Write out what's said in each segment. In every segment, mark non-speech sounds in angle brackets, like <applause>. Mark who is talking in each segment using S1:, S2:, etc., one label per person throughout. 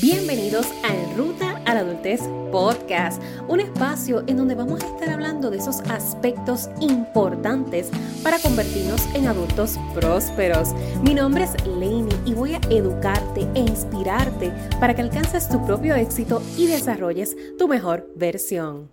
S1: Bienvenidos a En Ruta a la Adultez Podcast, un espacio en donde vamos a estar hablando de esos aspectos importantes para convertirnos en adultos prósperos. Mi nombre es Lainey y voy a educarte e inspirarte para que alcances tu propio éxito y desarrolles tu mejor versión.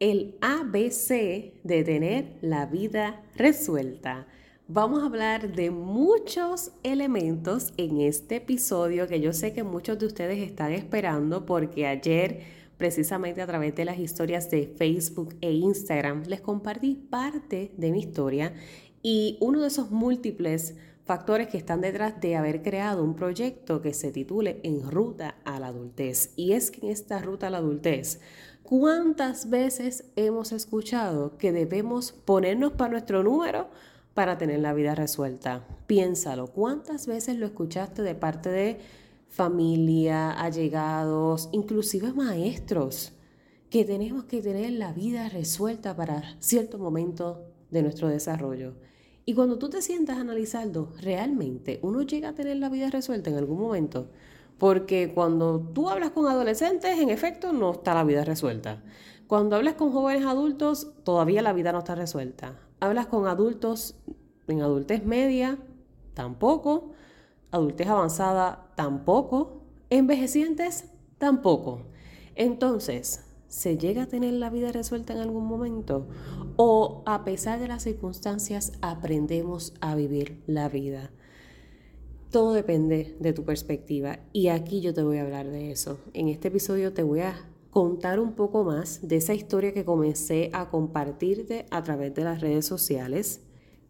S1: El ABC de tener la vida resuelta vamos a hablar de muchos elementos en este episodio que yo sé que muchos de ustedes están esperando porque ayer precisamente a través de las historias de Facebook e Instagram les compartí parte de mi historia y uno de esos múltiples factores que están detrás de haber creado un proyecto que se titule En Ruta a la Adultez. Y es que en esta ruta a la adultez, ¿cuántas veces hemos escuchado que debemos ponernos para nuestro número? Para tener la vida resuelta. Piénsalo, ¿cuántas veces lo escuchaste de parte de familia, allegados, inclusive maestros, que tenemos que tener la vida resuelta para cierto momento de nuestro desarrollo? Y cuando tú te sientas a analizarlo, realmente uno llega a tener la vida resuelta en algún momento. Porque cuando tú hablas con adolescentes, en efecto, no está la vida resuelta. Cuando hablas con jóvenes adultos, todavía la vida no está resuelta. Hablas con adultos en adultez media, tampoco. Adultez avanzada, tampoco. Envejecientes, tampoco. Entonces, ¿se llega a tener la vida resuelta en algún momento? ¿O a pesar de las circunstancias aprendemos a vivir la vida? Todo depende de tu perspectiva y aquí yo te voy a hablar de eso. En este episodio te voy a contar un poco más de esa historia que comencé a compartirte a través de las redes sociales,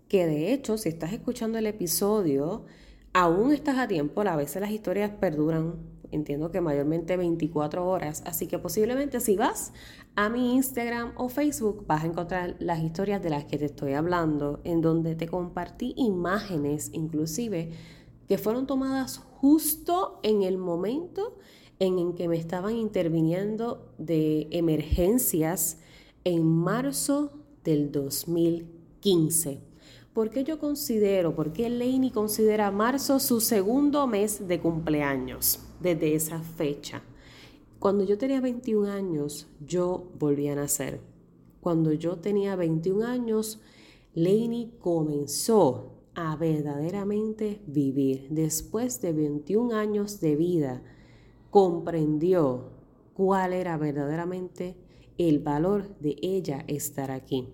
S1: que de hecho si estás escuchando el episodio, aún estás a tiempo, a veces las historias perduran, entiendo que mayormente 24 horas, así que posiblemente si vas a mi Instagram o Facebook vas a encontrar las historias de las que te estoy hablando, en donde te compartí imágenes inclusive que fueron tomadas justo en el momento en el que me estaban interviniendo de emergencias en marzo del 2015. ¿Por qué yo considero, por qué Laney considera marzo su segundo mes de cumpleaños desde esa fecha? Cuando yo tenía 21 años, yo volví a nacer. Cuando yo tenía 21 años, Laney comenzó a verdaderamente vivir. Después de 21 años de vida, comprendió cuál era verdaderamente el valor de ella estar aquí.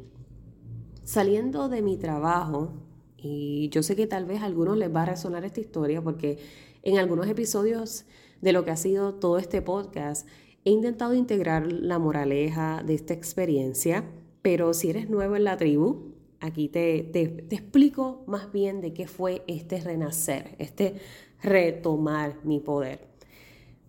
S1: Saliendo de mi trabajo, y yo sé que tal vez a algunos les va a resonar esta historia porque en algunos episodios de lo que ha sido todo este podcast he intentado integrar la moraleja de esta experiencia, pero si eres nuevo en la tribu, aquí te, te, explico más bien de qué fue este renacer, este retomar mi poder.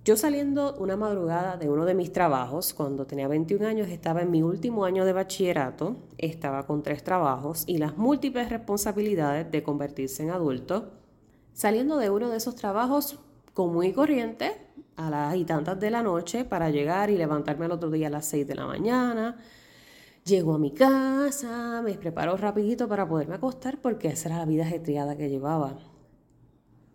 S1: Yo saliendo una madrugada de uno de mis trabajos, cuando tenía 21 años, estaba en mi último año de bachillerato, estaba con tres trabajos y las múltiples responsabilidades de convertirse en adulto. Saliendo de uno de esos trabajos común y corriente, a las y tantas de la noche, para llegar y levantarme al otro día a las 6 de la mañana. Llego a mi casa, me preparo rapidito para poderme acostar porque esa era la vida ajetreada que llevaba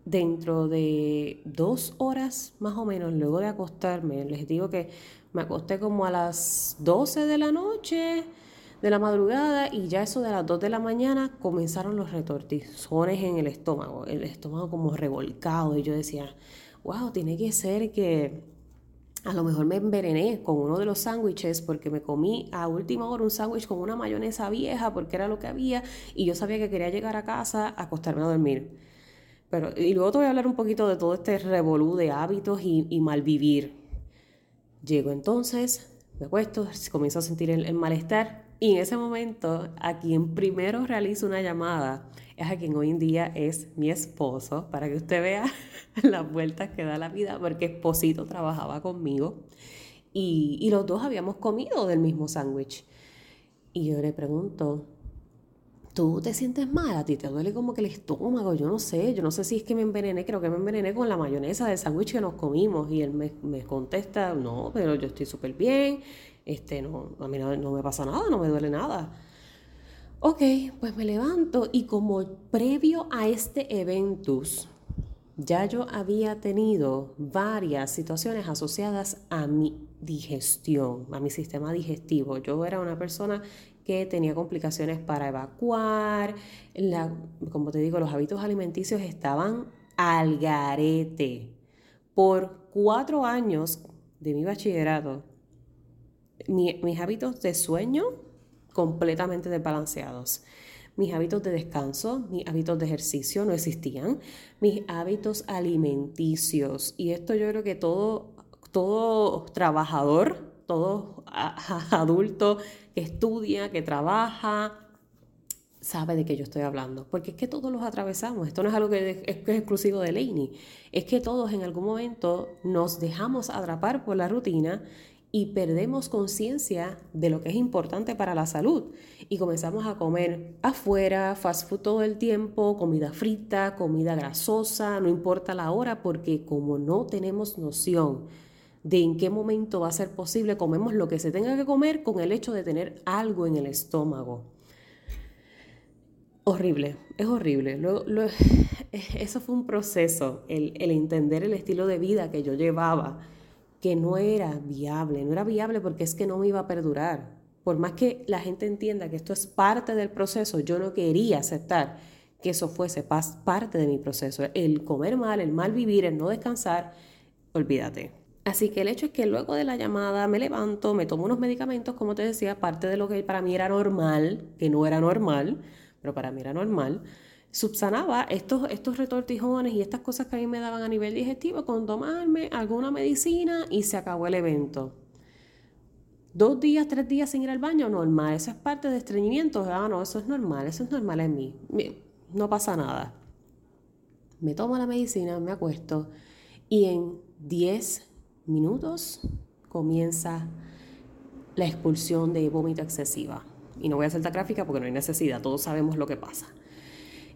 S1: dentro de dos horas más o menos, luego de acostarme, les digo que me acosté como a las 12 de la noche, de la madrugada, y ya eso de las 2 de la mañana comenzaron los retortizones en el estómago, el estómago como revolcado, y yo decía, wow, tiene que ser que a lo mejor me envenené con uno de los sándwiches porque me comí a última hora un sándwich con una mayonesa vieja porque era lo que había y yo sabía que quería llegar a casa a acostarme a dormir. Pero, y luego te voy a hablar un poquito de todo este revolú de hábitos y, y malvivir. Llego entonces, me acuesto, comienzo a sentir el, malestar y en ese momento a quien primero realizo una llamada es a quien hoy en día es mi esposo, para que usted vea <laughs> las vueltas que da la vida, porque esposito trabajaba conmigo y, y los dos habíamos comido del mismo sándwich. Y yo le pregunto, tú te sientes mal, a ti te duele como que el estómago, yo no sé, yo no sé si es que me envenené, creo que me envenené con la mayonesa del sándwich que nos comimos y él me, contesta, no, pero yo estoy súper bien, este, no, a mí no, me pasa nada, no me duele nada. Ok, pues me levanto y como previo a este eventus, ya yo había tenido varias situaciones asociadas a mi digestión, a mi sistema digestivo. Yo era una persona que tenía complicaciones para evacuar, como te digo, los hábitos alimenticios estaban al garete. Por cuatro años de mi bachillerato, mis hábitos de sueño completamente desbalanceados. Mis hábitos de descanso, mis hábitos de ejercicio no existían. Mis hábitos alimenticios. Y esto yo creo que todo, todo trabajador, todo adulto que estudia, que trabaja, sabe de qué yo estoy hablando, porque es que todos los atravesamos, esto no es algo que es, exclusivo de Laney, es que todos en algún momento nos dejamos atrapar por la rutina y perdemos conciencia de lo que es importante para la salud. Y comenzamos a comer afuera, fast food todo el tiempo, comida frita, comida grasosa, no importa la hora, porque como no tenemos noción de en qué momento va a ser posible, comemos lo que se tenga que comer con el hecho de tener algo en el estómago. Horrible, es horrible. <sighs> eso fue un proceso, el, el entender el estilo de vida que yo llevaba que no era viable, no era viable porque es que no me iba a perdurar. Por más que la gente entienda que esto es parte del proceso, yo no quería aceptar que eso fuese parte de mi proceso. El comer mal, el mal vivir, el no descansar, olvídate. Así que el hecho es que luego de la llamada me levanto, me tomo unos medicamentos, como te decía, parte de lo que para mí era normal, que no era normal, pero para mí era normal subsanaba estos, estos retortijones y estas cosas que a mí me daban a nivel digestivo con tomarme alguna medicina y se acabó el evento. Dos días, tres días sin ir al baño, normal. Eso es parte de estreñimiento. Ah, no, eso es normal, eso es normal en mí. No pasa nada. Me tomo la medicina, me acuesto y en 10 minutos comienza la expulsión de vómito excesiva. Y no voy a hacer la gráfica porque no hay necesidad, todos sabemos lo que pasa.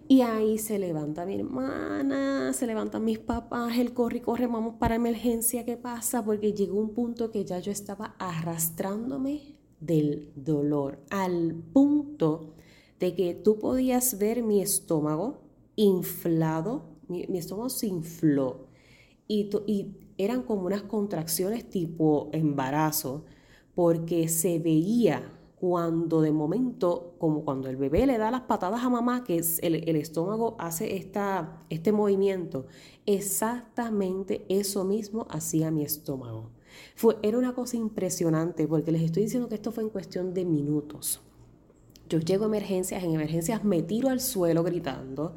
S1: Y ahí se levanta mi hermana, se levantan mis papás, el corre y corre, vamos para emergencia, ¿qué pasa? Porque llegó un punto que ya yo estaba arrastrándome del dolor, al punto de que tú podías ver mi estómago inflado, mi, estómago se infló y, y eran como unas contracciones tipo embarazo, porque se veía cuando de momento, como cuando el bebé le da las patadas a mamá, que el, estómago hace esta, este movimiento, exactamente eso mismo hacía mi estómago. Fue, era una cosa impresionante porque les estoy diciendo que esto fue en cuestión de minutos. Yo llego a emergencias, en emergencias me tiro al suelo gritando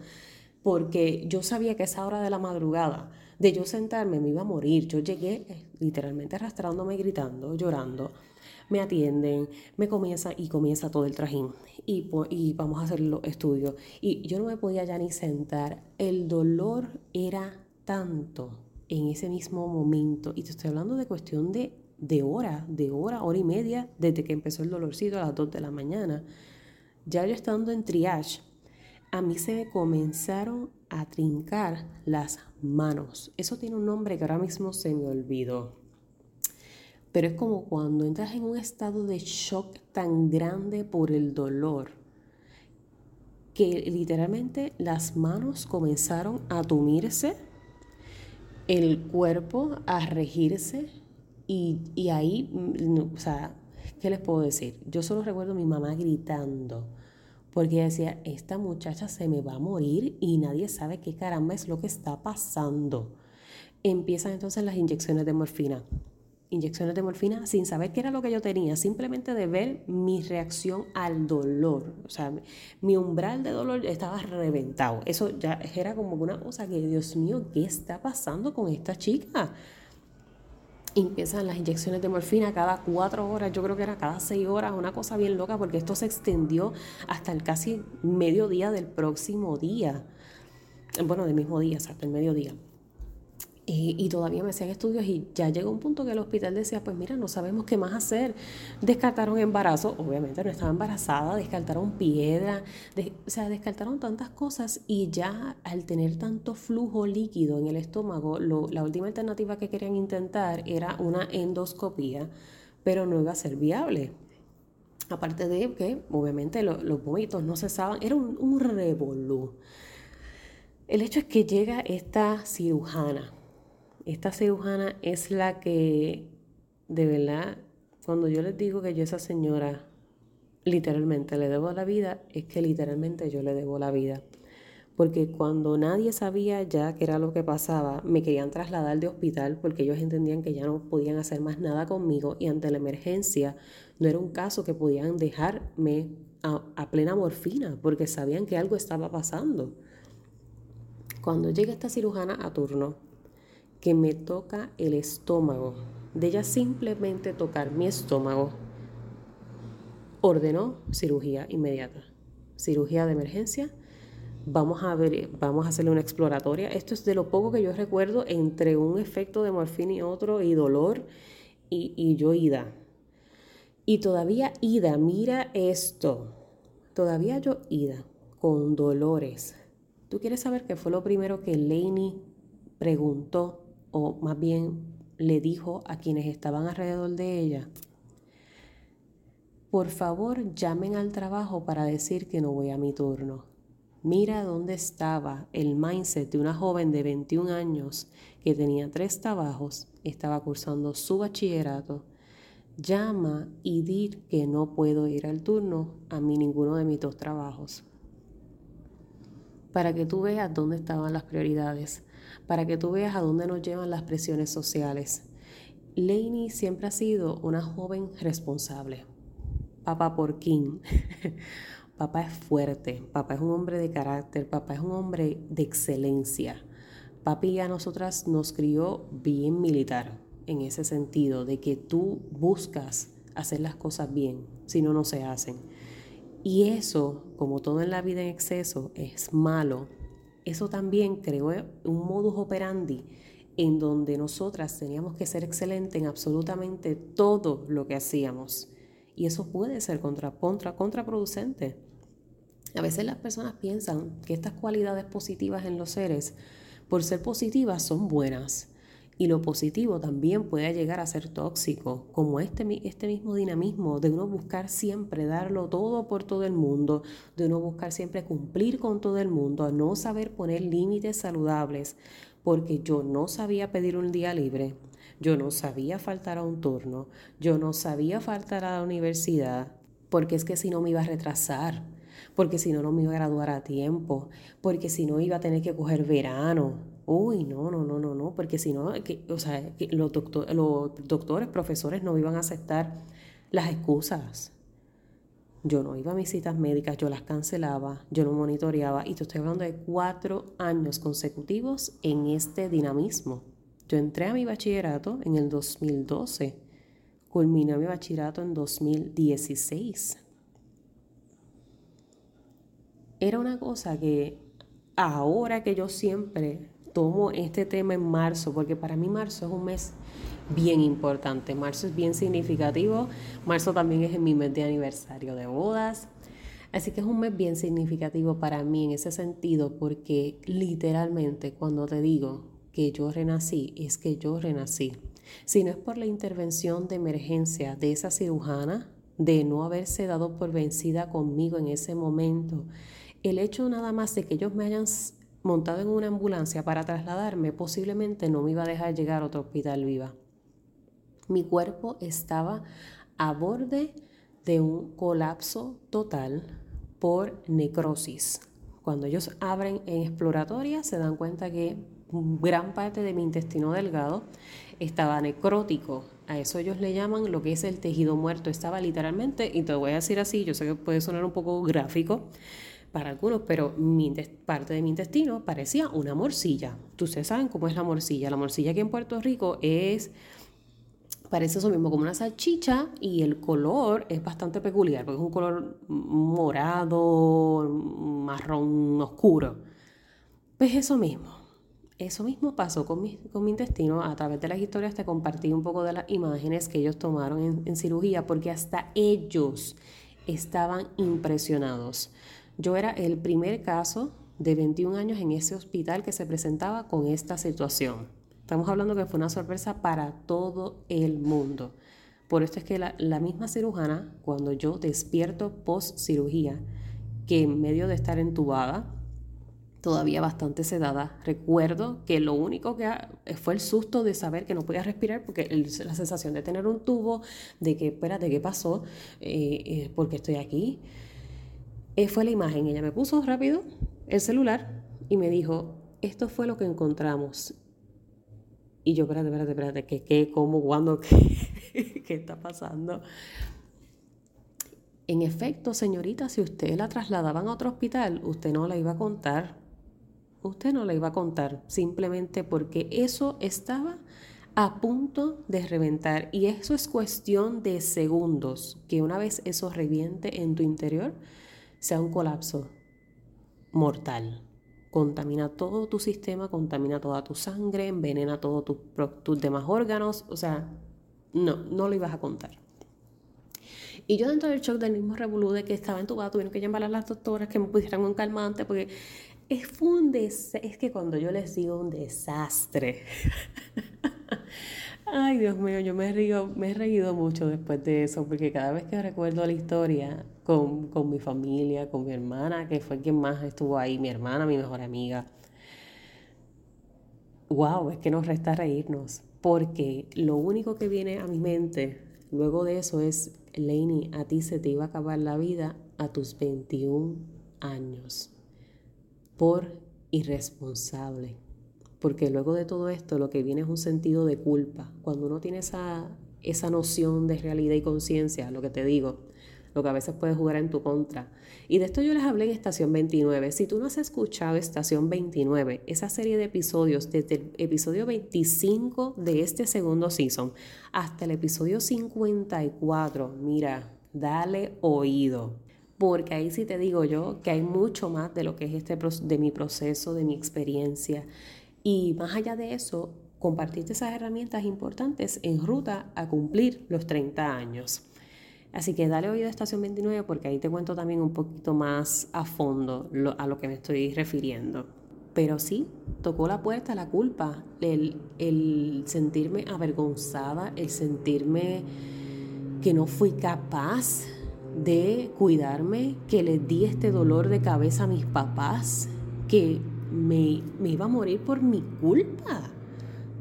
S1: porque yo sabía que esa hora de la madrugada de yo sentarme me iba a morir. Yo llegué eh, literalmente arrastrándome, gritando, llorando me atienden, me comienza y comienza todo el trajín y, y vamos a hacer los estudios. Y yo no me podía ya ni sentar, el dolor era tanto en ese mismo momento y te estoy hablando de cuestión de, de hora, de hora, hora y media, desde que empezó el dolorcito a las 2 de la mañana. Ya yo estando en triage, a mí se me comenzaron a trincar las manos. Eso tiene un nombre que ahora mismo se me olvidó pero es como cuando entras en un estado de shock tan grande por el dolor que literalmente las manos comenzaron a tumirse, el cuerpo a regirse y, y ahí, mm, o sea, ¿qué les puedo decir? Yo solo recuerdo a mi mamá gritando porque decía, esta muchacha se me va a morir y nadie sabe qué caramba es lo que está pasando. Empiezan entonces las inyecciones de morfina inyecciones de morfina sin saber qué era lo que yo tenía, simplemente de ver mi reacción al dolor. O sea, mi umbral de dolor estaba reventado. Eso ya era como una cosa que, Dios mío, ¿qué está pasando con esta chica? Empiezan las inyecciones de morfina cada cuatro horas, yo creo que era cada seis horas, una cosa bien loca, porque esto se extendió hasta el casi mediodía del próximo día. Bueno, del mismo día, hasta el mediodía. Y, todavía me hacían estudios y ya llegó un punto que el hospital decía, pues mira, no sabemos qué más hacer. Descartaron embarazo, obviamente no estaba embarazada, descartaron piedra, o sea, descartaron tantas cosas y ya al tener tanto flujo líquido en el estómago, la última alternativa que querían intentar era una endoscopía, pero no iba a ser viable. Aparte de que, obviamente, los vómitos no cesaban, era un, un revolú. El hecho es que llega esta cirujana. Esta cirujana es la que, de verdad, cuando yo les digo que yo a esa señora literalmente le debo la vida, es que literalmente yo le debo la vida. Porque cuando nadie sabía ya qué era lo que pasaba, me querían trasladar de hospital porque ellos entendían que ya no podían hacer más nada conmigo y ante la emergencia no era un caso que podían dejarme a, a plena morfina porque sabían que algo estaba pasando. Cuando llega esta cirujana a turno, que me toca el estómago, de ella simplemente tocar mi estómago, ordenó cirugía inmediata, cirugía de emergencia. Vamos a ver, vamos a hacerle una exploratoria. Esto es de lo poco que yo recuerdo entre un efecto de morfina y otro y dolor y, y yo ida. Y todavía ida, mira esto. Todavía yo ida con dolores. ¿Tú quieres saber qué fue lo primero que Laney preguntó o más bien le dijo a quienes estaban alrededor de ella? Por favor, llamen al trabajo para decir que no voy a mi turno. Mira dónde estaba el mindset de una joven de 21 años que tenía tres trabajos, estaba cursando su bachillerato. Llama y di que no puedo ir al turno a mí ninguno de mis dos trabajos. Para que tú veas dónde estaban las prioridades, para que tú veas a dónde nos llevan las presiones sociales. Lainey siempre ha sido una joven responsable papá Porquín. <laughs> papá es fuerte, papá es un hombre de carácter, papá es un hombre de excelencia. Papi a nosotras nos crió bien militar en ese sentido, de que tú buscas hacer las cosas bien, si no, no se hacen. Y eso, como todo en la vida en exceso, es malo. Eso también creó un modus operandi en donde nosotras teníamos que ser excelentes en absolutamente todo lo que hacíamos. Y eso puede ser contra, contra, contraproducente. A veces las personas piensan que estas cualidades positivas en los seres, por ser positivas, son buenas. Y lo positivo también puede llegar a ser tóxico, como este, este mismo dinamismo de uno buscar siempre darlo todo por todo el mundo, de uno buscar siempre cumplir con todo el mundo, a no saber poner límites saludables, porque yo no sabía pedir un día libre, yo no sabía faltar a un turno, yo no sabía faltar a la universidad, porque es que si no me iba a retrasar, porque si no, no me iba a graduar a tiempo, porque si no iba a tener que coger verano. Uy, no, no, no, no, no, porque si no, o sea, los, los doctores, profesores no iban a aceptar las excusas. Yo no iba a mis citas médicas, yo las cancelaba, yo no monitoreaba y te estoy hablando de cuatro años consecutivos en este dinamismo. Yo entré a mi bachillerato en el 2012, culminé mi bachillerato en 2016. Era una cosa que ahora que yo siempre tomo este tema en marzo, porque para mí marzo es un mes bien importante, marzo es bien significativo, marzo también es mi mes de aniversario de bodas, así que es un mes bien significativo para mí en ese sentido, porque literalmente cuando te digo que yo renací, es que yo renací. Si no es por la intervención de emergencia de esa cirujana, de no haberse dado por vencida conmigo en ese momento, el hecho nada más de que ellos me hayan montado en una ambulancia para trasladarme, posiblemente no me iba a dejar llegar a otro hospital viva. Mi cuerpo estaba a borde de un colapso total por necrosis. Cuando ellos abren en exploratoria se dan cuenta que gran parte de mi intestino delgado estaba necrótico. A eso ellos le llaman lo que es el tejido muerto. Estaba literalmente, y te voy a decir así, yo sé que puede sonar un poco gráfico para algunos, pero parte de mi intestino parecía una morcilla. Ustedes saben cómo es la morcilla. La morcilla aquí en Puerto Rico es parece eso mismo como una salchicha y el color es bastante peculiar porque es un color morado, marrón oscuro. Pues eso mismo. Eso mismo pasó con mi, con mi intestino. A través de las historias te compartí un poco de las imágenes que ellos tomaron en cirugía porque hasta ellos estaban impresionados. Yo era el primer caso de 21 años en ese hospital que se presentaba con esta situación. Estamos hablando que fue una sorpresa para todo el mundo. Por esto es que la, la misma cirujana, cuando yo despierto post cirugía, que en medio de estar entubada, todavía bastante sedada. Recuerdo que lo único que fue el susto de saber que no podía respirar, porque la sensación de tener un tubo, de que, espérate, ¿qué pasó? Eh, eh, porque estoy aquí. Eh, fue la imagen. Ella me puso rápido el celular y me dijo, esto fue lo que encontramos. Y yo, espérate, espérate, espérate, ¿qué, qué, cómo, cuándo, <laughs> qué, qué está pasando? En efecto, señorita, si usted la trasladaban a otro hospital, usted no la iba a contar usted no la iba a contar, simplemente porque eso estaba a punto de reventar y eso es cuestión de segundos, que una vez eso reviente en tu interior, sea un colapso mortal. Contamina todo tu sistema, contamina toda tu sangre, envenena todos tus, tus demás órganos, o sea, no, no lo ibas a contar. Y yo dentro del shock del mismo revolú de que estaba entubada, tuvieron que llamar a las doctoras que me pusieran un calmante porque es, un es que cuando yo les digo un desastre. <laughs> Ay, Dios mío, yo me, río, me he reído mucho después de eso, porque cada vez que recuerdo la historia con, con mi familia, con mi hermana, que fue quien más estuvo ahí, mi hermana, mi mejor amiga, wow, es que nos resta reírnos, porque lo único que viene a mi mente luego de eso es, Lainey, a ti se te iba a acabar la vida a tus 21 años por irresponsable. Porque luego de todo esto lo que viene es un sentido de culpa. Cuando uno tiene esa, esa noción de realidad y conciencia, lo que te digo, lo que a veces puede jugar en tu contra. Y de esto yo les hablé en Estación 29. Si tú no has escuchado Estación 29, esa serie de episodios, desde el episodio 25 de este segundo season hasta el episodio 54, mira, dale oído porque ahí sí te digo yo que hay mucho más de lo que es este de mi proceso, de mi experiencia. Y más allá de eso, compartirte esas herramientas importantes en ruta a cumplir los 30 años. Así que dale oído a Estación 29 porque ahí te cuento también un poquito más a fondo a lo que me estoy refiriendo. Pero sí, tocó la puerta la culpa, el, el sentirme avergonzada, el sentirme que no fui capaz de cuidarme, que les di este dolor de cabeza a mis papás, que me, iba a morir por mi culpa.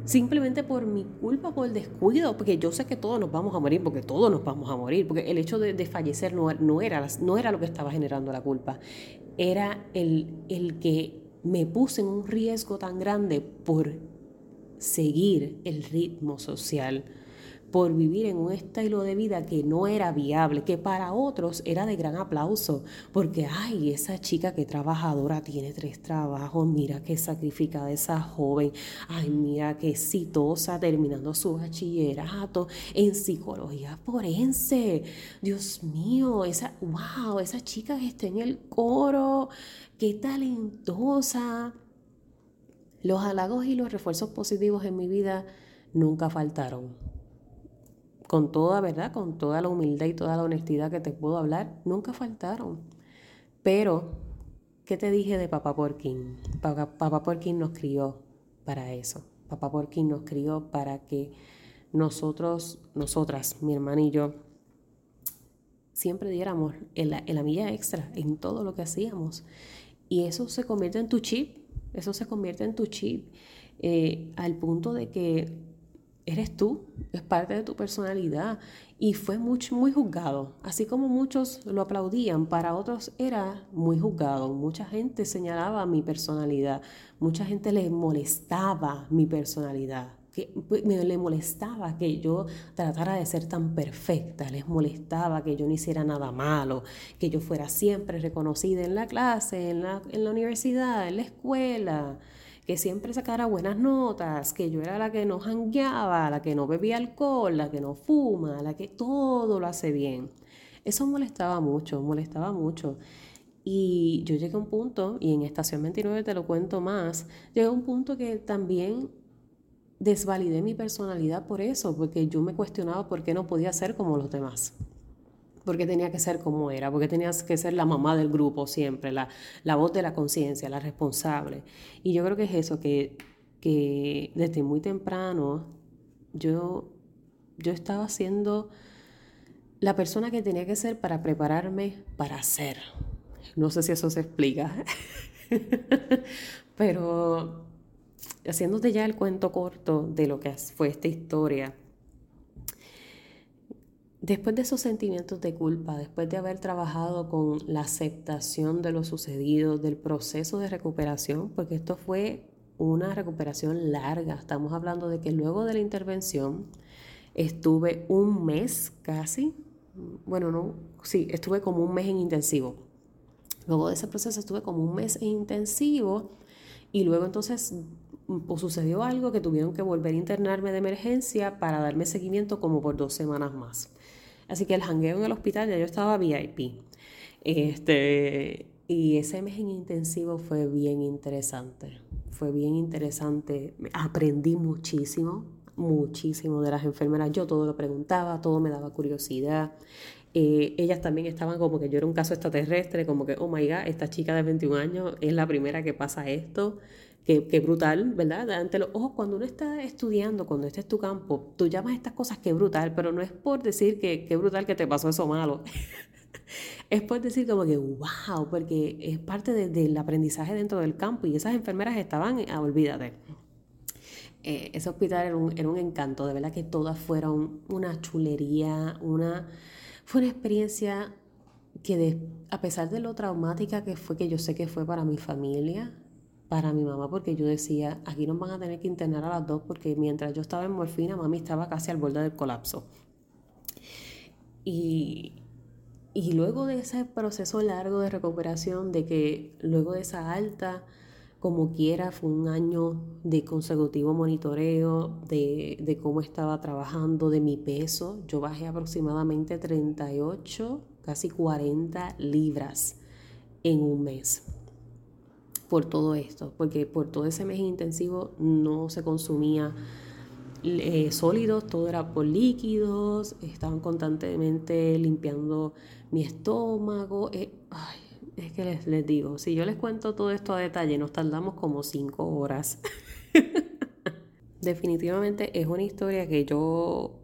S1: Simplemente por mi culpa, por el descuido, porque yo sé que todos nos vamos a morir, porque todos nos vamos a morir, porque el hecho de, fallecer no, no, era, no era lo que estaba generando la culpa, era el, el que me puse en un riesgo tan grande por seguir el ritmo social por vivir en un estilo de vida que no era viable, que para otros era de gran aplauso, porque, ay, esa chica que trabajadora tiene tres trabajos, mira qué sacrificada esa joven, ay, mira qué exitosa terminando su bachillerato en psicología forense, Dios mío, esa, wow, esa chica que está en el coro, qué talentosa. Los halagos y los refuerzos positivos en mi vida nunca faltaron con toda verdad, con toda la humildad y toda la honestidad que te puedo hablar, nunca faltaron. Pero, ¿qué te dije de Papá Porquín? Papá, Papá Porquín nos crió para eso. Papá Porquín nos crió para que nosotros, nosotras, mi hermana y yo, siempre diéramos la, en la milla extra en todo lo que hacíamos. Y eso se convierte en tu chip, eso se convierte en tu chip, eh, al punto de que eres tú, es parte de tu personalidad y fue muy, muy juzgado. Así como muchos lo aplaudían, para otros era muy juzgado. Mucha gente señalaba mi personalidad, mucha gente le molestaba mi personalidad. Que pues, me le molestaba que yo tratara de ser tan perfecta, les molestaba que yo no hiciera nada malo, que yo fuera siempre reconocida en la clase, en la, en la universidad, en la escuela que siempre sacara buenas notas, que yo era la que no jangueaba, la que no bebía alcohol, la que no fuma, la que todo lo hace bien. Eso molestaba mucho, molestaba mucho. Y yo llegué a un punto, y en Estación 29 te lo cuento más, llegué a un punto que también desvalidé mi personalidad por eso, porque yo me cuestionaba por qué no podía ser como los demás porque tenía que ser como era, porque tenías que ser la mamá del grupo siempre, la, la voz de la conciencia, la responsable. Y yo creo que es eso, que, que desde muy temprano yo, yo estaba siendo la persona que tenía que ser para prepararme para ser. No sé si eso se explica. <laughs> Pero haciéndote ya el cuento corto de lo que fue esta historia, después de esos sentimientos de culpa, después de haber trabajado con la aceptación de lo sucedido, del proceso de recuperación, porque esto fue una recuperación larga, estamos hablando de que luego de la intervención estuve un mes casi, bueno, no, sí, estuve como un mes en intensivo. Luego de ese proceso estuve como un mes en intensivo y luego entonces pues, sucedió algo que tuvieron que volver a internarme de emergencia para darme seguimiento como por dos semanas más. Así que el jangueo en el hospital ya yo estaba VIP. Este, y ese mes en intensivo fue bien interesante. Fue bien interesante. Aprendí muchísimo, muchísimo de las enfermeras. Yo todo lo preguntaba, todo me daba curiosidad. Eh, ellas también estaban como que yo era un caso extraterrestre, como que, oh my god, esta chica de 21 años es la primera que pasa esto. Qué, brutal, ¿verdad? Ante los ojos, cuando uno está estudiando, cuando este es tu campo, tú llamas estas cosas que brutal, pero no es por decir que qué brutal que te pasó eso malo. <laughs> es por decir como que, wow, porque es parte del aprendizaje dentro del campo y esas enfermeras estaban, ah, olvídate. Eh, ese hospital era un, era un, encanto, de verdad que todas fueron una chulería, una, fue una experiencia que a pesar de lo traumática que fue, que yo sé que fue para mi familia, para mi mamá porque yo decía, aquí nos van a tener que internar a las dos porque mientras yo estaba en morfina, mami estaba casi al borde del colapso. Y, y luego de ese proceso largo de recuperación, de que luego de esa alta, como quiera, fue un año de consecutivo monitoreo de, de cómo estaba trabajando, de mi peso. Yo bajé aproximadamente 38, casi 40 libras en un mes por todo esto, porque por todo ese mes intensivo no se consumía eh, sólidos, todo era por líquidos, estaban constantemente limpiando mi estómago. Eh, es que les, les, digo, si yo les cuento todo esto a detalle, nos tardamos como cinco horas. <laughs> Definitivamente es una historia que yo,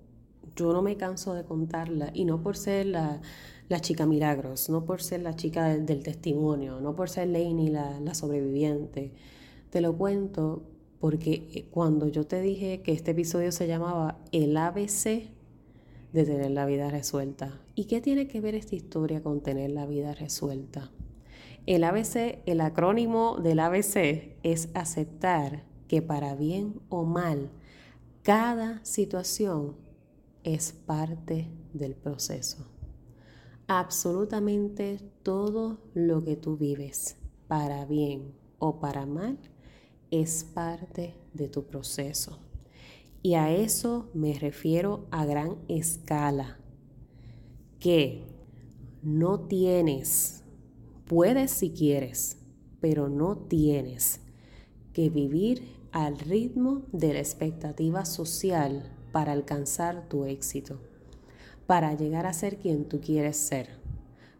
S1: yo no me canso de contarla y no por ser la la chica milagros, no por ser la chica del, testimonio, no por ser Lainey la, sobreviviente. Te lo cuento porque eh, cuando yo te dije que este episodio se llamaba El ABC de tener la vida resuelta. ¿Y qué tiene que ver esta historia con tener la vida resuelta? El ABC, el acrónimo del ABC es aceptar que para bien o mal, cada situación es parte del proceso absolutamente todo lo que tú vives, para bien o para mal, es parte de tu proceso. Y a eso me refiero a gran escala, que no tienes, puedes si quieres, pero no tienes que vivir al ritmo de la expectativa social para alcanzar tu éxito para llegar a ser quien tú quieres ser,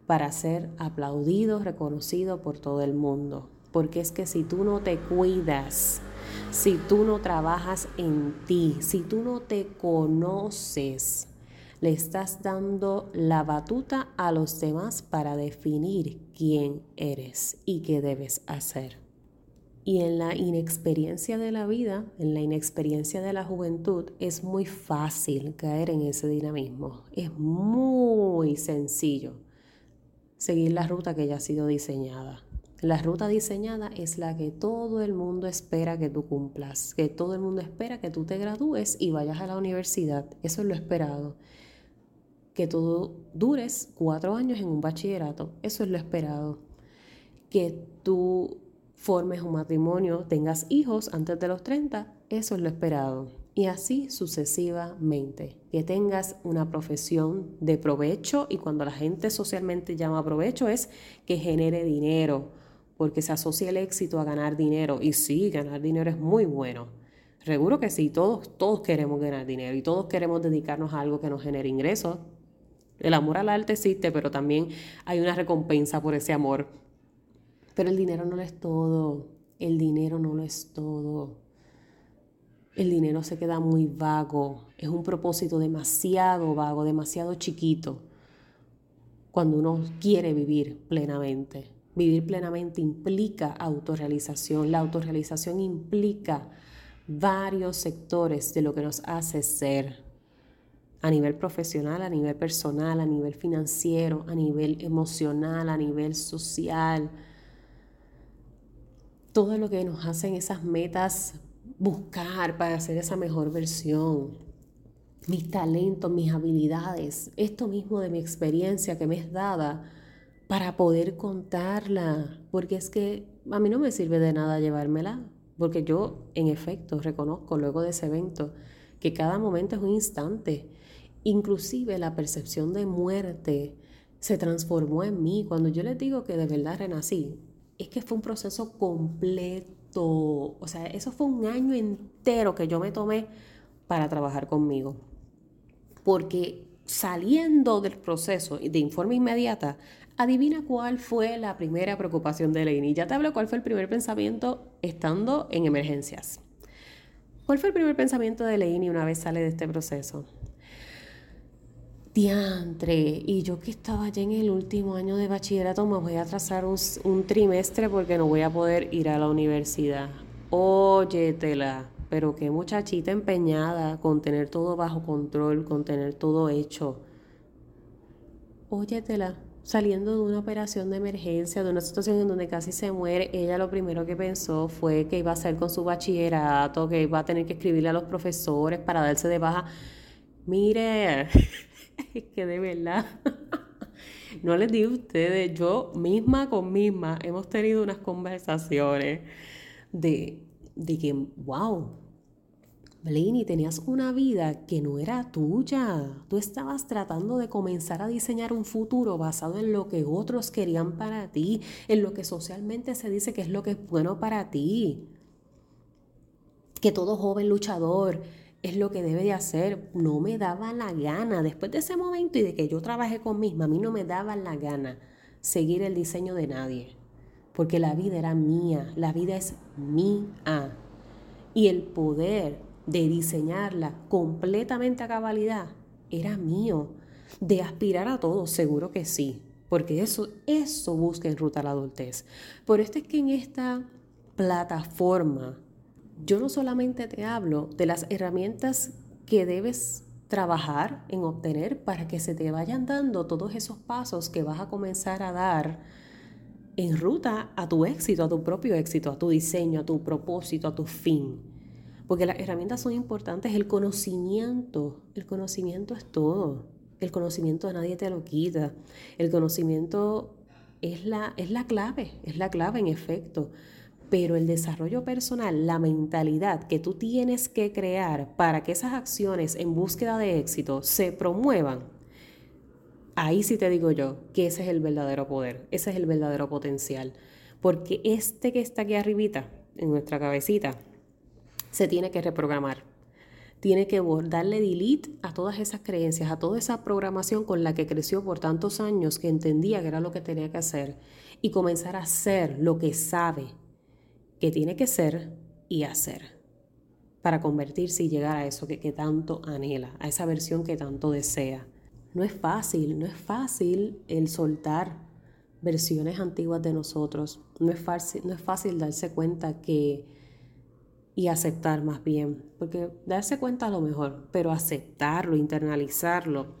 S1: para ser aplaudido, reconocido por todo el mundo. Porque es que si tú no te cuidas, si tú no trabajas en ti, si tú no te conoces, le estás dando la batuta a los demás para definir quién eres y qué debes hacer. Y en la inexperiencia de la vida, en la inexperiencia de la juventud, es muy fácil caer en ese dinamismo. Es muy sencillo seguir la ruta que ya ha sido diseñada. La ruta diseñada es la que todo el mundo espera que tú cumplas, que todo el mundo espera que tú te gradúes y vayas a la universidad. Eso es lo esperado. Que tú dures cuatro años en un bachillerato. Eso es lo esperado. Que tú formes un matrimonio, tengas hijos antes de los 30, eso es lo esperado. Y así sucesivamente. Que tengas una profesión de provecho y cuando la gente socialmente llama provecho es que genere dinero, porque se asocia el éxito a ganar dinero. Y sí, ganar dinero es muy bueno. Seguro que sí, todos, todos queremos ganar dinero y todos queremos dedicarnos a algo que nos genere ingresos. El amor al arte existe, pero también hay una recompensa por ese amor pero el dinero no lo es todo. El dinero no lo es todo. El dinero se queda muy vago. Es un propósito demasiado vago, demasiado chiquito cuando uno quiere vivir plenamente. Vivir plenamente implica autorrealización. La autorrealización implica varios sectores de lo que nos hace ser a nivel profesional, a nivel personal, a nivel financiero, a nivel emocional, a nivel social. Todo lo que nos hacen esas metas buscar para hacer esa mejor versión. Mis talentos, mis habilidades, esto mismo de mi experiencia que me es dada para poder contarla, porque es que a mí no me sirve de nada llevármela, porque yo en efecto reconozco luego de ese evento que cada momento es un instante, inclusive la percepción de muerte se transformó en mí. Cuando yo les digo que de verdad renací, es que fue un proceso completo, o sea, eso fue un año entero que yo me tomé para trabajar conmigo, porque saliendo del proceso de informe inmediata, Adivina cuál fue la primera preocupación de Lainey. Ya te hablo cuál fue el primer pensamiento estando en emergencias. ¿Cuál fue el primer pensamiento de Lainey una vez sale de este proceso? Diantre, y yo que estaba ya en el último año de bachillerato me voy a atrasar un, un trimestre porque no voy a poder ir a la universidad. Óyetela, pero qué muchachita empeñada con tener todo bajo control, con tener todo hecho. Óyetela saliendo de una operación de emergencia, de una situación en donde casi se muere, ella lo primero que pensó fue que iba a hacer con su bachillerato, que iba a tener que escribirle a los profesores para darse de baja. Mire, <laughs> es que de verdad, <laughs> no les digo a ustedes, yo misma con misma hemos tenido unas conversaciones de, de que, wow, Blaney, tenías una vida que no era tuya. Tú estabas tratando de comenzar a diseñar un futuro basado en lo que otros querían para ti, en lo que socialmente se dice que es lo que es bueno para ti. Que todo joven luchador es lo que debe de hacer. No me daba la gana. Después de ese momento y de que yo trabajé con misma, a mí no me daba la gana seguir el diseño de nadie. Porque la vida era mía, la vida es mía. Y el poder de diseñarla completamente a cabalidad era mío. De aspirar a todo, seguro que sí, porque eso, eso busca en Ruta la Adultez. Por esto es que en esta plataforma yo no solamente te hablo de las herramientas que debes trabajar en obtener para que se te vayan dando todos esos pasos que vas a comenzar a dar en ruta a tu éxito, a tu propio éxito, a tu diseño, a tu propósito, a tu fin. Porque las herramientas son importantes, el conocimiento, el conocimiento es todo, el conocimiento nadie te lo quita, el conocimiento es la, es la clave, es la clave en efecto, pero el desarrollo personal, la mentalidad que tú tienes que crear para que esas acciones en búsqueda de éxito se promuevan, ahí sí te digo yo que ese es el verdadero poder, ese es el verdadero potencial, porque este que está aquí arribita, en nuestra cabecita, se tiene que reprogramar. Tiene que darle delete a todas esas creencias, a toda esa programación con la que creció por tantos años que entendía que era lo que tenía que hacer y comenzar a hacer lo que sabe que tiene que ser y hacer para convertirse y llegar a eso que, tanto anhela, a esa versión que tanto desea. No es fácil, no es fácil el soltar versiones antiguas de nosotros. No es fácil, no es fácil darse cuenta que y aceptar más bien, porque darse cuenta a lo mejor, pero aceptarlo, internalizarlo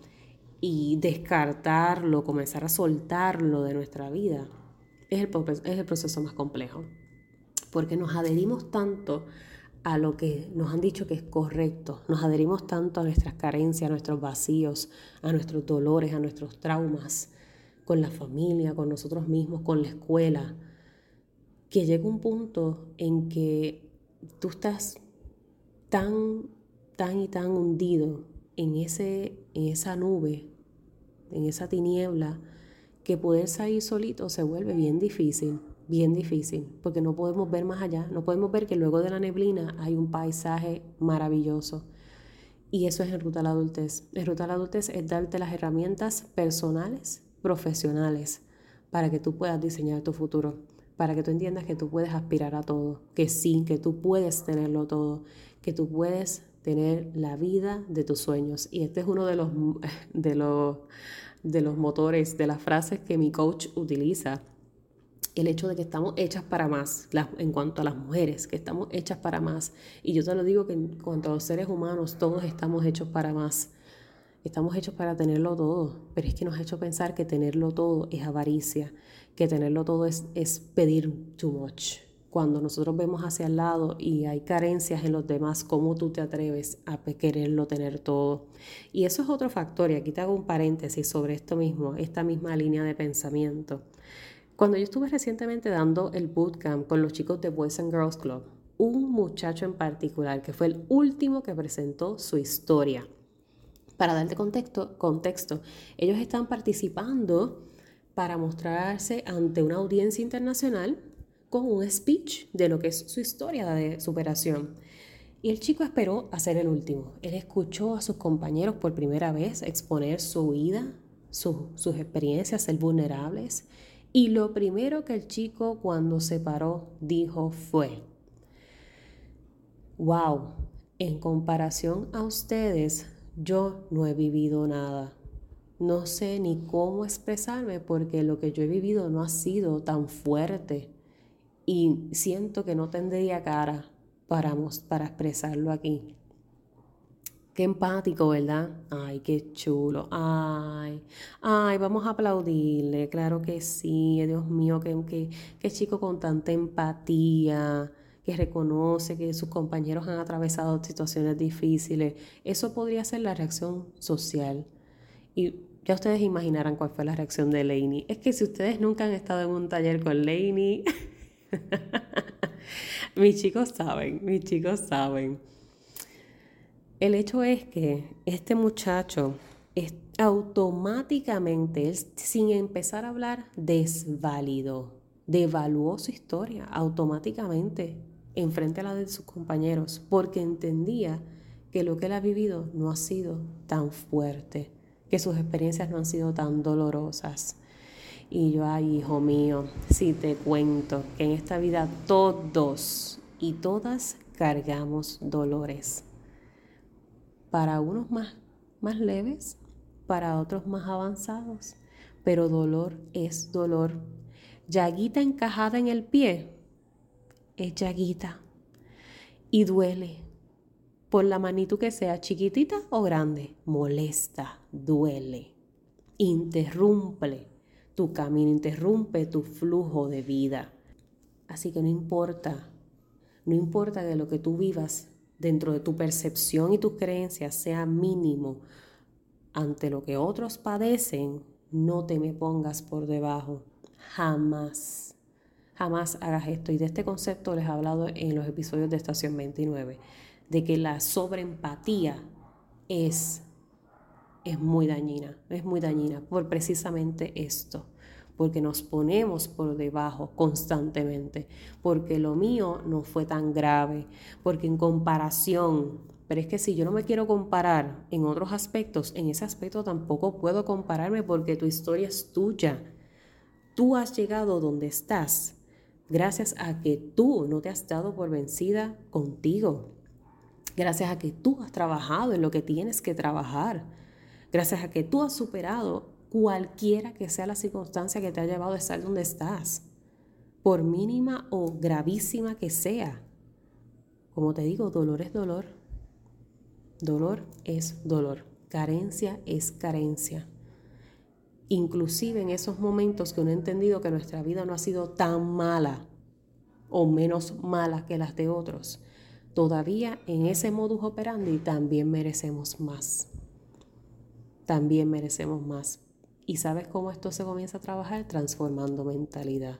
S1: y descartarlo, comenzar a soltarlo de nuestra vida, es el, es el proceso más complejo, porque nos adherimos tanto a lo que nos han dicho que es correcto, nos adherimos tanto a nuestras carencias, a nuestros vacíos, a nuestros dolores, a nuestros traumas, con la familia, con nosotros mismos, con la escuela, que llega un punto en que tú estás tan, tan y tan hundido en, ese, en esa nube, en esa tiniebla, que poder salir solito se vuelve bien difícil, bien difícil, porque no podemos ver más allá, no podemos ver que luego de la neblina hay un paisaje maravilloso. Y eso es en Ruta a la Adultez. En Ruta a la Adultez es darte las herramientas personales, profesionales, para que tú puedas diseñar tu futuro para que tú entiendas que tú puedes aspirar a todo, que sí, que tú puedes tenerlo todo, que tú puedes tener la vida de tus sueños. Y este es uno de los, <laughs> de los, de los motores, de las frases que mi coach utiliza el hecho de que estamos hechas para más, en cuanto a las mujeres, que estamos hechas para más. Y yo te lo digo que en cuanto a los seres humanos, todos estamos hechos para más. Estamos hechos para tenerlo todo, pero es que nos ha hecho pensar que tenerlo todo es avaricia, que tenerlo todo es, es pedir too much. Cuando nosotros vemos hacia el lado y hay carencias en los demás, ¿cómo tú te atreves a quererlo tener todo? Y eso es otro factor, y aquí te hago un paréntesis sobre esto mismo, esta misma línea de pensamiento. Cuando yo estuve recientemente dando el bootcamp con los chicos de Boys and Girls Club, un muchacho en particular que fue el último que presentó su historia para darte contexto, ellos están participando para mostrarse ante una audiencia internacional con un speech de lo que es su historia de superación. Y el chico esperó a ser el último. Él escuchó a sus compañeros por primera vez exponer su vida, sus experiencias, ser vulnerables. Y lo primero que el chico cuando se paró dijo fue, wow, en comparación a ustedes, yo no he vivido nada. No sé ni cómo expresarme porque lo que yo he vivido no ha sido tan fuerte y siento que no tendría cara para, para expresarlo aquí. Qué empático, ¿verdad? Ay, qué chulo. Ay, ay, vamos a aplaudirle. Claro que sí. Dios mío, qué, qué chico con tanta empatía que reconoce que sus compañeros han atravesado situaciones difíciles. Eso podría ser la reacción social. Y ya ustedes imaginarán cuál fue la reacción de Lainey. Es que si ustedes nunca han estado en un taller con Lainey, <laughs> mis chicos saben, mis chicos saben. El hecho es que este muchacho es automáticamente, sin empezar a hablar, desvalidó, devaluó su historia automáticamente enfrente a la de sus compañeros, porque entendía que lo que él ha vivido no ha sido tan fuerte, que sus experiencias no han sido tan dolorosas. Y yo, ay, hijo mío, si te cuento que en esta vida todos y todas cargamos dolores. Para unos más, más leves, para otros más avanzados, pero dolor es dolor. Llaguita encajada en el pie es llaguita y duele. Por la magnitud que sea, chiquitita o grande, molesta, duele, interrumpe tu camino, interrumpe tu flujo de vida. Así que no importa, no importa que lo que tú vivas dentro de tu percepción y tus creencias sea mínimo ante lo que otros padecen, no te me pongas por debajo, jamás. Jamás hagas esto. Y de este concepto les he hablado en los episodios de Estación 29, de que la sobreempatía es, es muy dañina, es muy dañina por precisamente esto, porque nos ponemos por debajo constantemente, porque lo mío no fue tan grave, porque en comparación, pero es que si yo no me quiero comparar en otros aspectos, en ese aspecto tampoco puedo compararme porque tu historia es tuya. Tú has llegado donde estás gracias a que tú no te has dado por vencida contigo, gracias a que tú has trabajado en lo que tienes que trabajar, gracias a que tú has superado cualquiera que sea la circunstancia que te ha llevado a estar donde estás, por mínima o gravísima que sea. Como te digo, dolor es dolor. Dolor es dolor. Carencia es carencia inclusive en esos momentos que uno ha entendido que nuestra vida no ha sido tan mala o menos mala que las de otros, todavía en ese modus operandi también merecemos más. También merecemos más. ¿Y sabes cómo esto se comienza a trabajar? Transformando mentalidad,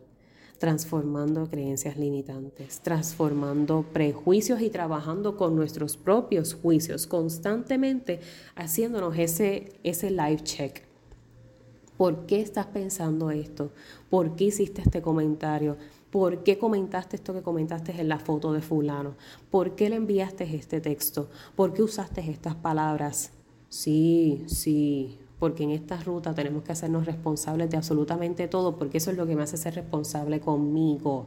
S1: transformando creencias limitantes, transformando prejuicios y trabajando con nuestros propios juicios, constantemente haciéndonos ese, ese life check ¿Por qué estás pensando esto? ¿Por qué hiciste este comentario? ¿Por qué comentaste esto que comentaste en la foto de fulano? ¿Por qué le enviaste este texto? ¿Por qué usaste estas palabras? Sí, sí, porque en esta ruta tenemos que hacernos responsables de absolutamente todo, porque eso es lo que me hace ser responsable conmigo.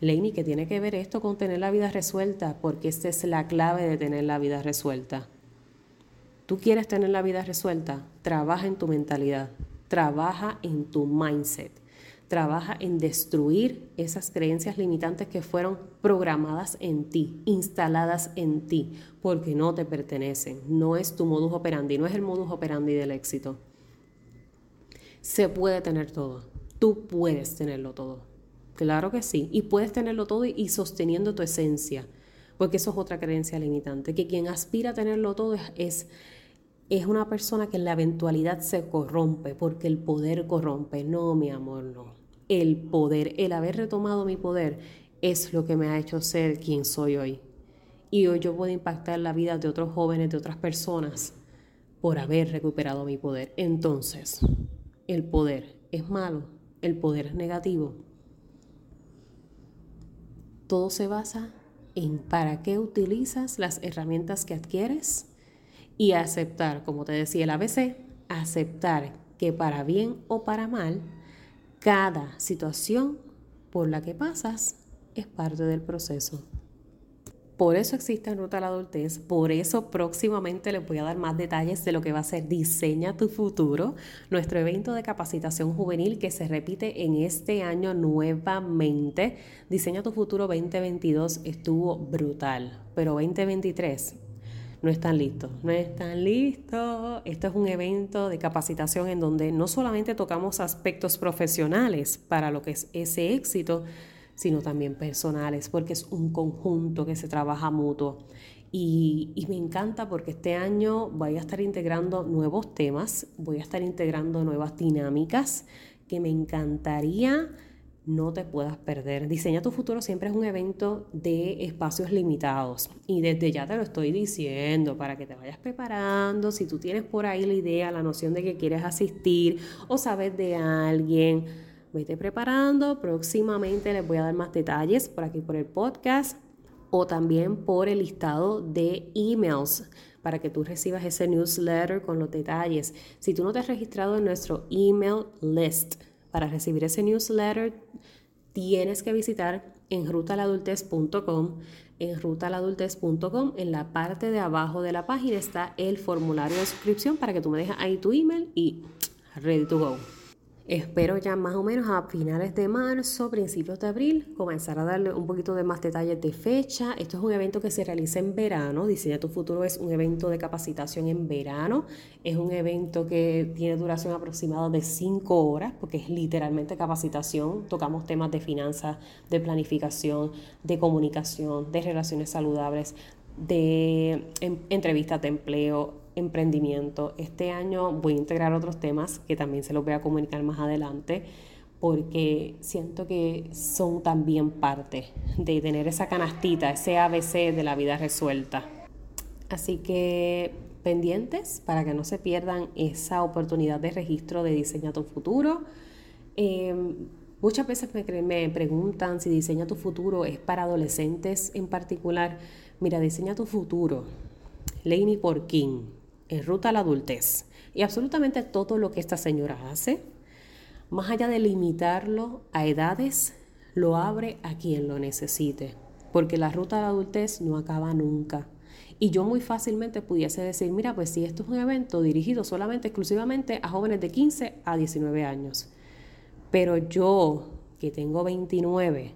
S1: Leini, ¿qué tiene que ver esto con tener la vida resuelta? Porque esta es la clave de tener la vida resuelta. ¿Tú quieres tener la vida resuelta? Trabaja en tu mentalidad, trabaja en tu mindset, trabaja en destruir esas creencias limitantes que fueron programadas en ti, instaladas en ti, porque no te pertenecen. No es tu modus operandi, no es el modus operandi del éxito. Se puede tener todo. Tú puedes tenerlo todo. Claro que sí. Y puedes tenerlo todo y sosteniendo tu esencia. Porque eso es otra creencia limitante. Que quien aspira a tenerlo todo es, es, es una persona que en la eventualidad se corrompe. Porque el poder corrompe. No, mi amor, no. El poder, el haber retomado mi poder es lo que me ha hecho ser quien soy hoy. Y hoy yo puedo impactar la vida de otros jóvenes, de otras personas, por haber recuperado mi poder. Entonces, el poder es malo, el poder es negativo. Todo se basa en para qué utilizas las herramientas que adquieres y aceptar, como te decía el ABC, aceptar que para bien o para mal, cada situación por la que pasas es parte del proceso. Por eso existe Ruta a la Adultez, por eso próximamente les voy a dar más detalles de lo que va a ser Diseña tu Futuro, nuestro evento de capacitación juvenil que se repite en este año nuevamente. Diseña tu Futuro 2022 estuvo brutal, pero 2023 no están listos, no están listos. Esto es un evento de capacitación en donde no solamente tocamos aspectos profesionales para lo que es ese éxito, sino también personales, porque es un conjunto que se trabaja mutuo. Y, y, me encanta porque este año voy a estar integrando nuevos temas, voy a estar integrando nuevas dinámicas que me encantaría no te puedas perder. Diseña tu futuro siempre es un evento de espacios limitados y desde ya te lo estoy diciendo para que te vayas preparando. Si tú tienes por ahí la idea, la noción de que quieres asistir o sabes de alguien, vete preparando. Próximamente les voy a dar más detalles por aquí por el podcast o también por el listado de emails para que tú recibas ese newsletter con los detalles. Si tú no te has registrado en nuestro email list para recibir ese newsletter, tienes que visitar en rutaladultez.com. En rutaladultez.com, en la parte de abajo de la página está el formulario de suscripción para que tú me dejes ahí tu email y ready to go. Espero ya más o menos a finales de marzo, principios de abril, comenzar a darle un poquito de más detalles de fecha. Esto es un evento que se realiza en verano. Diseña tu futuro es un evento de capacitación en verano. Es un evento que tiene duración aproximada de cinco horas, porque es literalmente capacitación. Tocamos temas de finanzas, de planificación, de comunicación, de relaciones saludables, de entrevistas de empleo emprendimiento. Este año voy a integrar otros temas que también se los voy a comunicar más adelante porque siento que son también parte de tener esa canastita, ese ABC de la vida resuelta. Así que pendientes para que no se pierdan esa oportunidad de registro de Diseña tu Futuro. Em, muchas veces me, preguntan si Diseña tu Futuro es para adolescentes en particular. Mira, Diseña tu Futuro. Lainey Porkin en ruta a la adultez. Y absolutamente todo lo que esta señora hace, más allá de limitarlo a edades, lo abre a quien lo necesite. Porque la ruta a la adultez no acaba nunca. Y yo muy fácilmente pudiese decir, mira, pues si esto es un evento dirigido solamente, exclusivamente a jóvenes de 15 a 19 años. Pero yo, que tengo 29,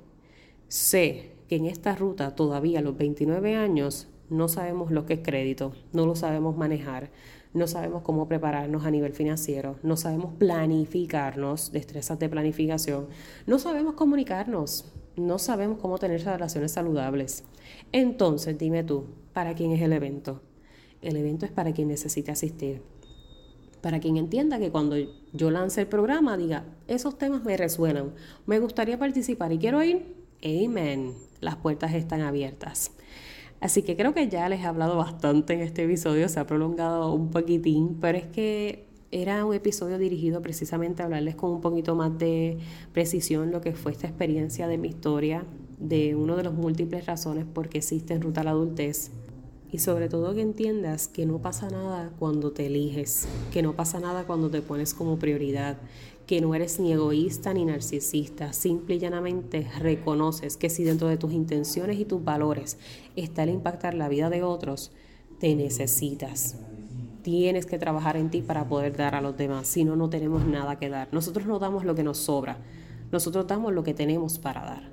S1: sé que en esta ruta todavía a los 29 años no sabemos lo que es crédito, no lo sabemos manejar, no sabemos cómo prepararnos a nivel financiero, no sabemos planificarnos, destrezas de planificación, no sabemos comunicarnos, no sabemos cómo tener relaciones saludables. Entonces, dime tú, ¿para quién es el evento? El evento es para quien necesite asistir. Para quien entienda que cuando yo lance el programa diga, esos temas me resuenan, me gustaría participar y quiero ir, amén, las puertas están abiertas. Así que creo que ya les he hablado bastante en este episodio, se ha prolongado un poquitín, pero es que era un episodio dirigido precisamente a hablarles con un poquito más de precisión lo que fue esta experiencia de mi historia, de uno de los múltiples razones por qué existe en Ruta a la Adultez. Y sobre todo que entiendas que no pasa nada cuando te eliges, que no pasa nada cuando te pones como prioridad, que no eres ni egoísta ni narcisista, simple y llanamente reconoces que si dentro de tus intenciones y tus valores está el impactar la vida de otros, te necesitas. Tienes que trabajar en ti para poder dar a los demás, si no, no tenemos nada que dar. Nosotros no damos lo que nos sobra, Nosotros damos lo que tenemos para dar.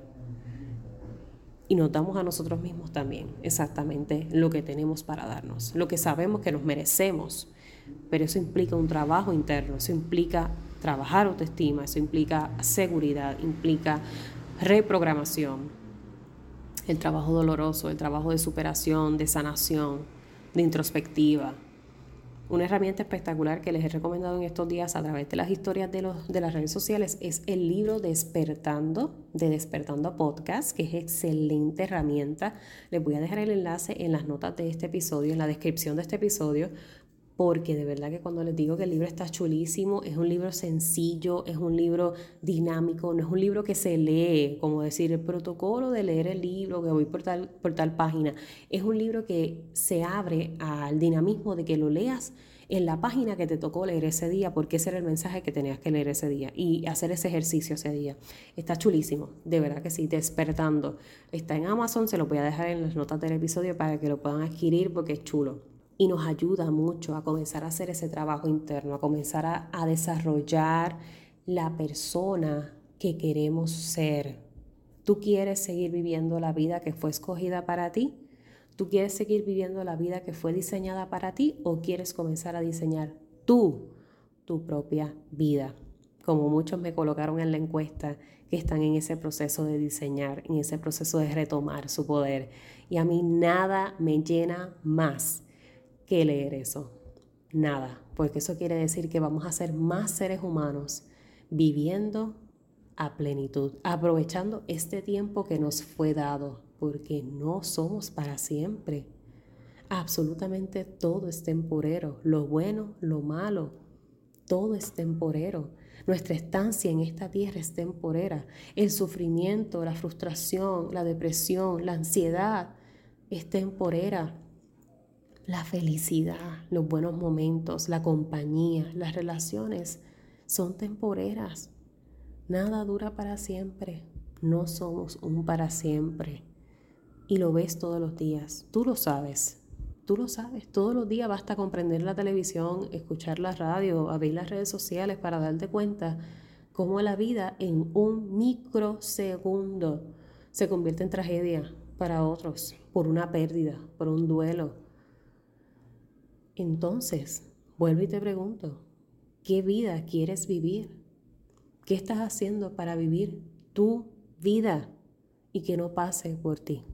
S1: Y nos damos a nosotros mismos también exactamente lo que tenemos para darnos, lo que sabemos que nos merecemos. Pero eso implica un trabajo interno, eso implica trabajar autoestima, eso implica seguridad, implica reprogramación, el trabajo doloroso, el trabajo de superación, de sanación, de introspectiva, una herramienta espectacular que les he recomendado en estos días a través de las historias de, los, de las redes sociales es el libro Despertando, de Despertando Podcast, que es excelente herramienta. Les voy a dejar el enlace en las notas de este episodio, en la descripción de este episodio, porque de verdad que cuando les digo que el libro está chulísimo, es un libro sencillo, es un libro dinámico, no es un libro que se lee, como decir el protocolo de leer el libro, que voy por tal, por tal página, es un libro que se abre al dinamismo de que lo leas en la página que te tocó leer ese día, porque ese era el mensaje que tenías que leer ese día y hacer ese ejercicio ese día. Está chulísimo, de verdad que sí, despertando. Está en Amazon, se lo voy a dejar en las notas del episodio para que lo puedan adquirir porque es chulo y nos ayuda mucho a comenzar a hacer ese trabajo interno, a comenzar a, desarrollar la persona que queremos ser. ¿Tú quieres seguir viviendo la vida que fue escogida para ti? ¿Tú quieres seguir viviendo la vida que fue diseñada para ti o quieres comenzar a diseñar tú tu propia vida? Como muchos me colocaron en la encuesta que están en ese proceso de diseñar, en ese proceso de retomar su poder. Y a mí nada me llena más que leer eso. Nada, porque eso quiere decir que vamos a ser más seres humanos viviendo a plenitud, aprovechando este tiempo que nos fue dado, porque no somos para siempre. Absolutamente todo es temporero, lo bueno, lo malo, todo es temporero. Nuestra estancia en esta tierra es temporera. El sufrimiento, la frustración, la depresión, la ansiedad es temporera la felicidad, los buenos momentos, la compañía, las relaciones son temporeras. Nada dura para siempre. No somos un para siempre. Y lo ves todos los días. Tú lo sabes. Tú lo sabes. Todos los días basta comprender la televisión, escuchar la radio, abrir las redes sociales para darte cuenta cómo la vida en un microsegundo se convierte en tragedia para otros por una pérdida, por un duelo entonces, vuelvo y te pregunto, ¿qué vida quieres vivir? ¿Qué estás haciendo para vivir tu vida y que no pase por ti?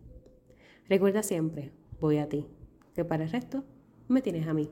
S1: Recuerda siempre, voy a ti, que para el resto me tienes a mí.